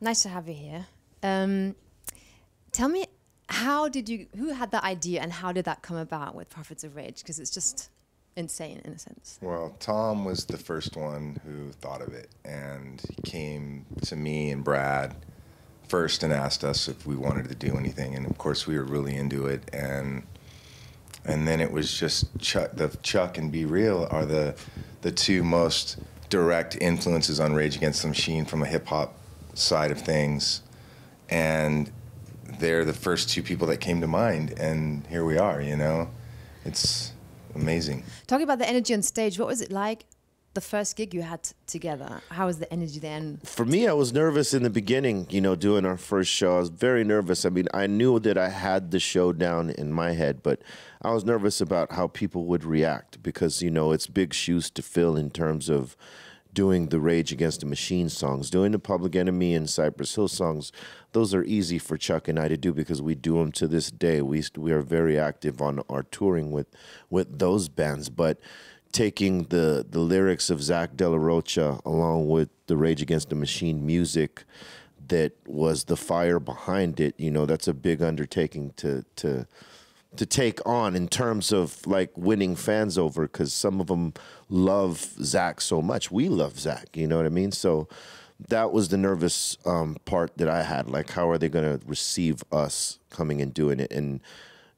Nice to have you here. Um, tell me, how did you? Who had that idea, and how did that come about with Prophets of Rage? Because it's just insane in a sense. Well, Tom was the first one who thought of it, and he came to me and Brad first and asked us if we wanted to do anything, and of course we were really into it, and and then it was just Chuck, the Chuck and B-Real are the the two most direct influences on Rage Against the Machine from a hip hop side of things, and they're the first two people that came to mind, and here we are. You know, it's amazing. Talking about the energy on stage, what was it like? The first gig you had together, how was the energy then? For me, I was nervous in the beginning, you know, doing our first show. I was very nervous. I mean, I knew that I had the show down in my head, but I was nervous about how people would react because, you know, it's big shoes to fill in terms of doing the Rage Against the Machine songs, doing the Public Enemy and Cypress Hill songs, those are easy for Chuck and I to do because we do them to this day. We we are very active on our touring with with those bands, but taking the the lyrics of Zach De La Rocha along with the Rage Against the Machine music that was the fire behind it, you know, that's a big undertaking to to to take on in terms of like winning fans over because some of them love Zach so much. We love Zach, you know what I mean? So that was the nervous um, part that I had. Like, how are they going to receive us coming and doing it? And,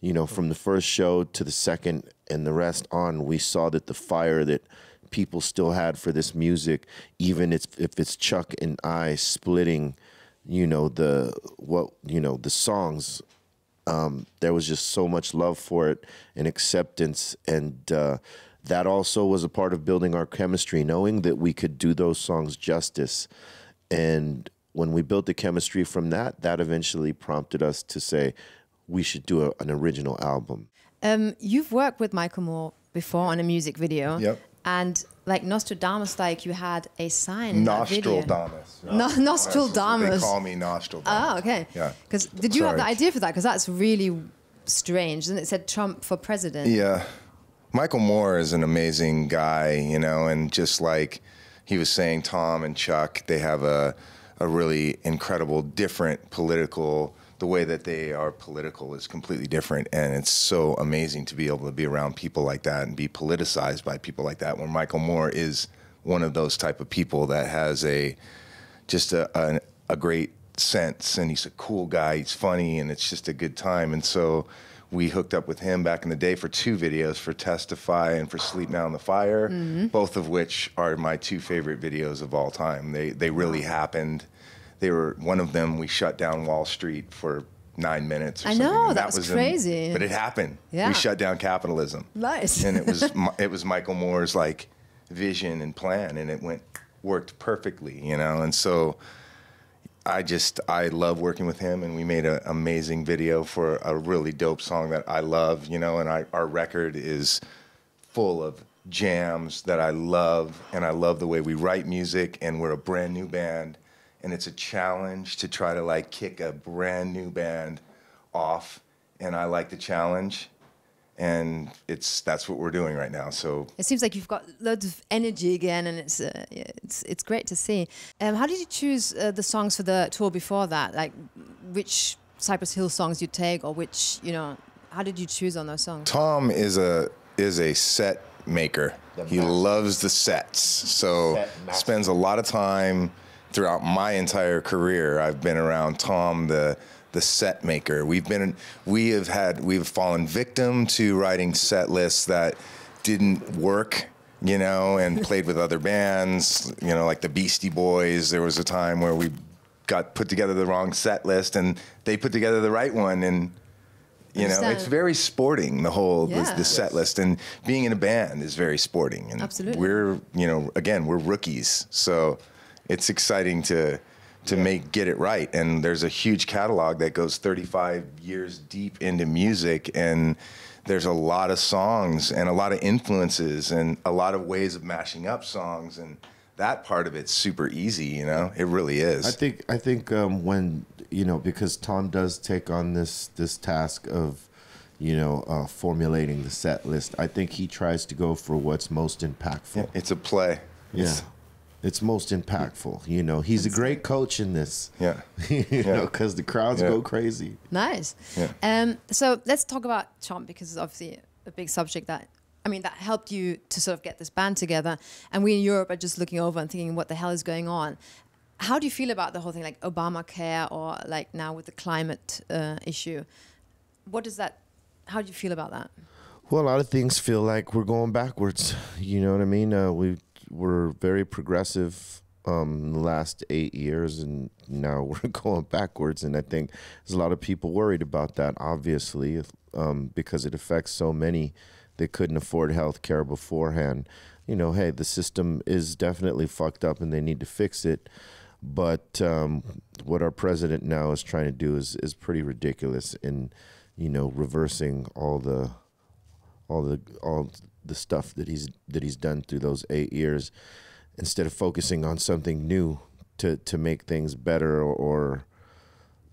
you know, from the first show to the second and the rest on, we saw that the fire that people still had for this music, even if, if it's Chuck and I splitting, you know, the, what, you know, the songs um, there was just so much love for it and acceptance. And uh, that also was a part of building our chemistry knowing that we could do those songs justice. And when we built the chemistry from that that eventually prompted us to say we should do a, an original album. Um, you've worked with michael moore before on a music video. Yep. And like nostradamus like you had a sign. Nostradamus. No, Nostradamus. They call me Nostradamus. Oh, okay. Yeah. Because did you have the idea for that? Because that's really strange. And it said Trump for president. Yeah. Michael Moore is an amazing guy, you know, and just like he was saying, Tom and Chuck, they have a, a really incredible, different political, the way that they are political is completely different. And it's so amazing to be able to be around people like that and be politicized by people like that when Michael Moore is one of those type of people that has a, just a, a, a great sense and he's a cool guy he's funny and it's just a good time. And so we hooked up with him back in the day for two videos for testify and for sleep now in the fire mm-hmm. both of which are my two favorite videos of all time. They they really happened they were one of them we shut down wall street for nine minutes or I something, know, and that was in- crazy. but it happened Yeah. we shut down capitalism Nice. and it was it was Michael Moore's like vision and plan, and it went worked perfectly, you know. And so I just I love working with him, and we made an amazing video for a really dope song that I love, you know. And I, our record is full of jams that I love, and I love the way we write music, and we're a brand new band, and it's a challenge to try to like kick a brand new band off, and I like the challenge, and it's that's what we're doing right now. So It seems like you've got loads of energy again, and it's uh, it's it's great to see. Um, how did you choose uh, the songs for the tour before that? Like, which Cypress Hill songs you take, or which you know? How did you choose on those songs? Tom is a is a set maker. He loves the sets. So Set spends a lot of time throughout my entire career. I've been around Tom the the set maker. We've been we have had we've fallen victim to writing set lists that didn't work, you know, and played with other bands, you know, like the Beastie Boys. There was a time where we got put together the wrong set list and they put together the right one and you know, it's very sporting the whole the, Yeah. the set list, and being in a band is very sporting. And Absolutely. we're you know again we're rookies, so it's exciting to to make get it right. And there's a huge catalog that goes 35 years deep into music, and there's a lot of songs and a lot of influences and a lot of ways of mashing up songs and. That part of it's super easy, you know. It really is. I think I think um, when you know because Tom does take on this this task of you know uh, formulating the set list. I think he tries to go for what's most impactful. It's a play. Yeah. It's- it's most impactful. You know, he's a great coach in this. Yeah. you Yeah. know, because the crowds Yeah. go crazy. Nice. Yeah. Um, so let's talk about Trump because it's obviously a big subject that I mean that helped you to sort of get this band together. And we in Europe are just looking over and thinking, what the hell is going on? How do you feel about the whole thing, like Obamacare or like now with the climate uh, issue? What does that? How do you feel about that? Well, a lot of things feel like we're going backwards. You know what I mean? Uh, we were very progressive um, the last eight years, and now we're going backwards. And I think there's a lot of people worried about that, obviously, um, because it affects so many that couldn't afford health care beforehand. You know, hey, the system is definitely fucked up, and they need to fix it. But um, what our president now is trying to do is is pretty ridiculous in, you know, reversing all the all the all the stuff that he's that he's done through those eight years, instead of focusing on something new to to make things better or, or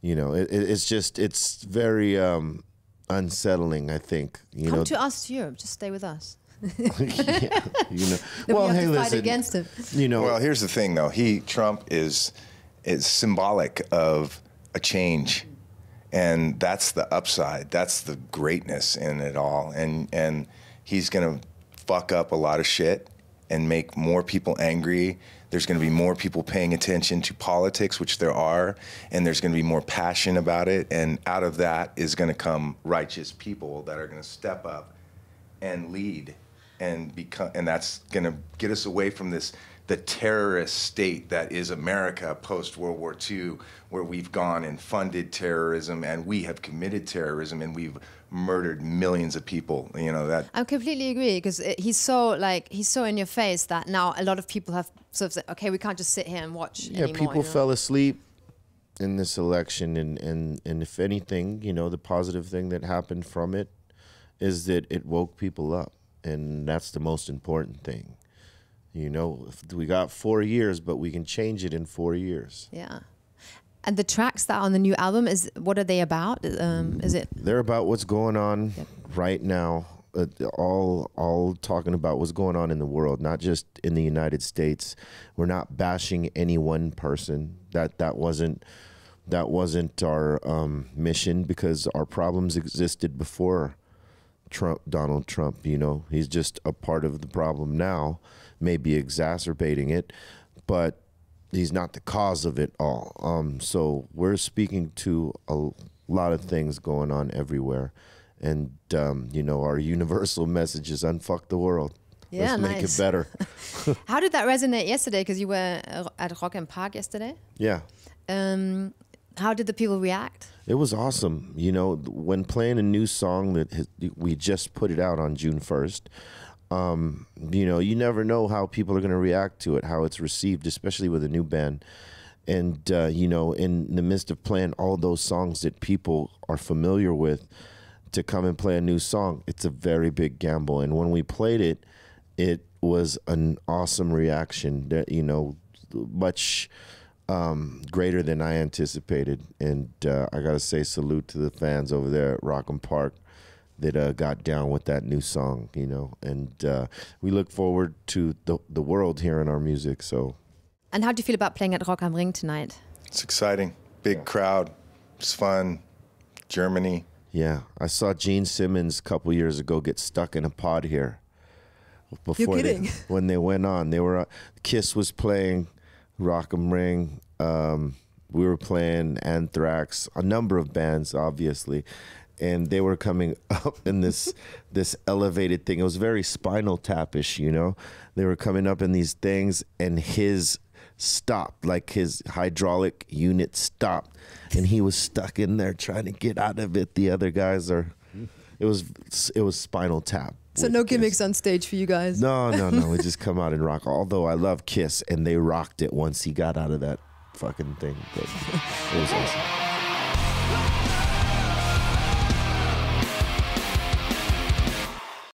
you know, it, it- it's just it's very um, unsettling. I think you Come know. to us to Europe. Just stay with us. yeah, you know. Then well, we have hey, to fight listen. against him. You know, Well, here's the thing, though. He Trump is is symbolic of a change, and that's the upside. That's the greatness in it all. And and he's gonna fuck up a lot of shit and make more people angry. There's going to be more people paying attention to politics, which there are, and there's going to be more passion about it. And out of that is going to come righteous people that are going to step up and lead and become and that's going to get us away from this the terrorist state that is America post World War II where we've gone and funded terrorism and we have committed terrorism and we've murdered millions of people you know that I completely agree because he's so like he's so in your face that now a lot of people have sort of said, okay, we can't just sit here and watch yeah, anymore. people you know? fell asleep in this election, and, and, and if anything, you know, the positive thing that happened from it is that it woke people up, and that's the most important thing. You know, we got four years, but we can change it in four years. Yeah. And the tracks that are on the new album is what are they about? Um, is it They're about what's going on right now. Uh, all all talking about what's going on in the world, not just in the United States. We're not bashing any one person. That that wasn't that wasn't our um, mission because our problems existed before Trump, Donald Trump. You know, he's just a part of the problem now, maybe exacerbating it, but he's not the cause of it all. Um, so we're speaking to a lot of things going on everywhere, and um, you know, our universal message is unfuck the world. Yeah, Let's make it better. how did that resonate yesterday? Because you were at Rock im Park yesterday. Yeah. Um, how did the people react? It was awesome. You know, when playing a new song that has, we just put it out on June 1st, um, you know, you never know how people are going to react to it, how it's received, especially with a new band. And, uh, you know, in the midst of playing all those songs that people are familiar with, to come and play a new song, it's a very big gamble. And when we played it, it was an awesome reaction that, you know, much um, greater than I anticipated. And uh, I got to say, salute to the fans over there at Rock im Park that uh, got down with that new song, you know. And uh, we look forward to the, the world hearing our music. So, And how do you feel about playing at Rock am Ring tonight? it's exciting big crowd it's fun Germany yeah, I saw Gene Simmons a couple years ago get stuck in a pod here. Before kidding. They, when they went on, they were uh, Kiss was playing Rock am Ring. Um, we were playing Anthrax, a number of bands, obviously, and they were coming up in this this elevated thing. It was very Spinal Tapish, you know. They were coming up in these things, and his stopped, like his hydraulic unit stopped, and he was stuck in there trying to get out of it. The other guys are. It was it was Spinal Tap. So no Kiss. gimmicks on stage for you guys. No, no, no. we just come out and rock. Although I love Kiss, and they rocked it once he got out of that fucking thing. But it was awesome.